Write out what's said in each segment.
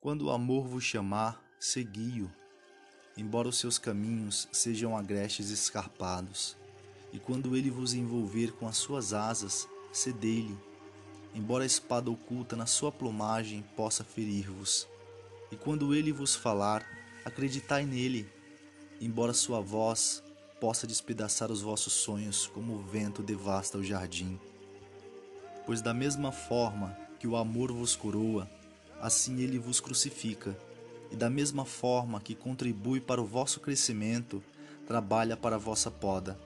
Quando o amor vos chamar, segui-o, embora os seus caminhos sejam agrestes escarpados. E quando ele vos envolver com as suas asas, cedei-lhe, embora a espada oculta na sua plumagem possa ferir-vos. E quando ele vos falar, acreditai nele, embora sua voz possa despedaçar os vossos sonhos como o vento devasta o jardim. Pois da mesma forma que o amor vos coroa, assim ele vos crucifica, e da mesma forma que contribui para o vosso crescimento, trabalha para a vossa poda,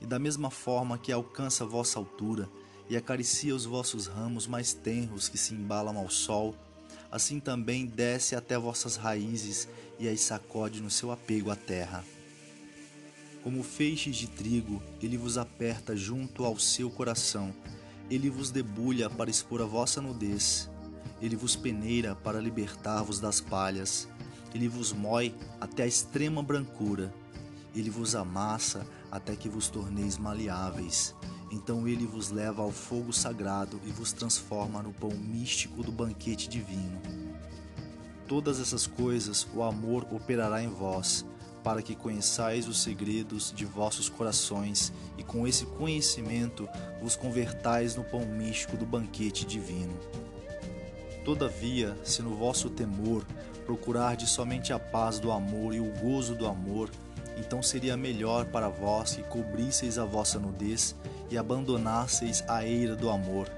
e da mesma forma que alcança a vossa altura e acaricia os vossos ramos mais tenros que se embalam ao sol, assim também desce até vossas raízes e as sacode no seu apego à terra. Como feixes de trigo, ele vos aperta junto ao seu coração, ele vos debulha para expor a vossa nudez, ele vos peneira para libertar-vos das palhas. Ele vos mói até a extrema brancura. Ele vos amassa até que vos torneis maleáveis. Então ele vos leva ao fogo sagrado e vos transforma no pão místico do banquete divino. Todas essas coisas o amor operará em vós, para que conheçais os segredos de vossos corações e com esse conhecimento vos convertais no pão místico do banquete divino. Todavia, se no vosso temor procurardes somente a paz do amor e o gozo do amor, então seria melhor para vós que cobrisseis a vossa nudez e abandonasseis a eira do amor,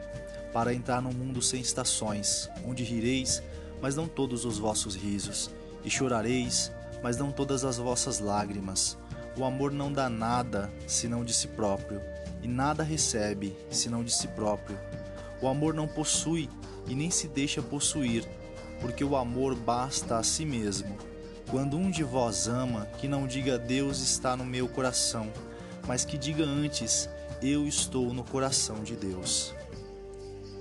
para entrar num mundo sem estações, onde rireis, mas não todos os vossos risos, e chorareis, mas não todas as vossas lágrimas. O amor não dá nada senão de si próprio, e nada recebe senão de si próprio. O amor não possui e nem se deixa possuir, porque o amor basta a si mesmo. Quando um de vós ama, que não diga Deus está no meu coração, mas que diga antes eu estou no coração de Deus.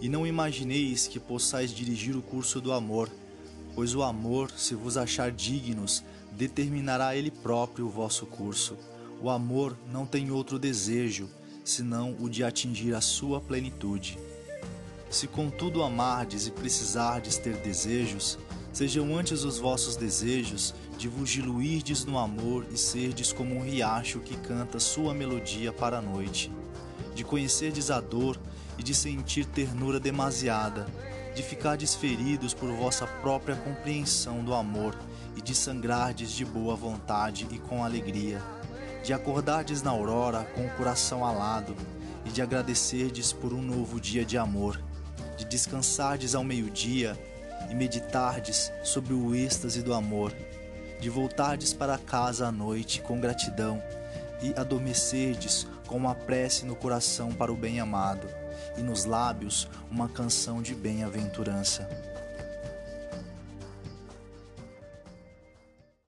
E não imagineis que possais dirigir o curso do amor, pois o amor, se vos achar dignos, determinará ele próprio o vosso curso. O amor não tem outro desejo, senão o de atingir a sua plenitude. Se contudo amardes e precisardes ter desejos, sejam antes os vossos desejos de vos diluirdes no amor e serdes como um riacho que canta sua melodia para a noite, de conhecerdes a dor e de sentir ternura demasiada, de ficardes feridos por vossa própria compreensão do amor e de sangrardes de boa vontade e com alegria, de acordardes na aurora com o coração alado e de agradecerdes por um novo dia de amor de descansardes ao meio-dia e meditardes sobre o êxtase do amor, de voltardes para casa à noite com gratidão e adormecerdes com uma prece no coração para o bem-amado e nos lábios uma canção de bem-aventurança.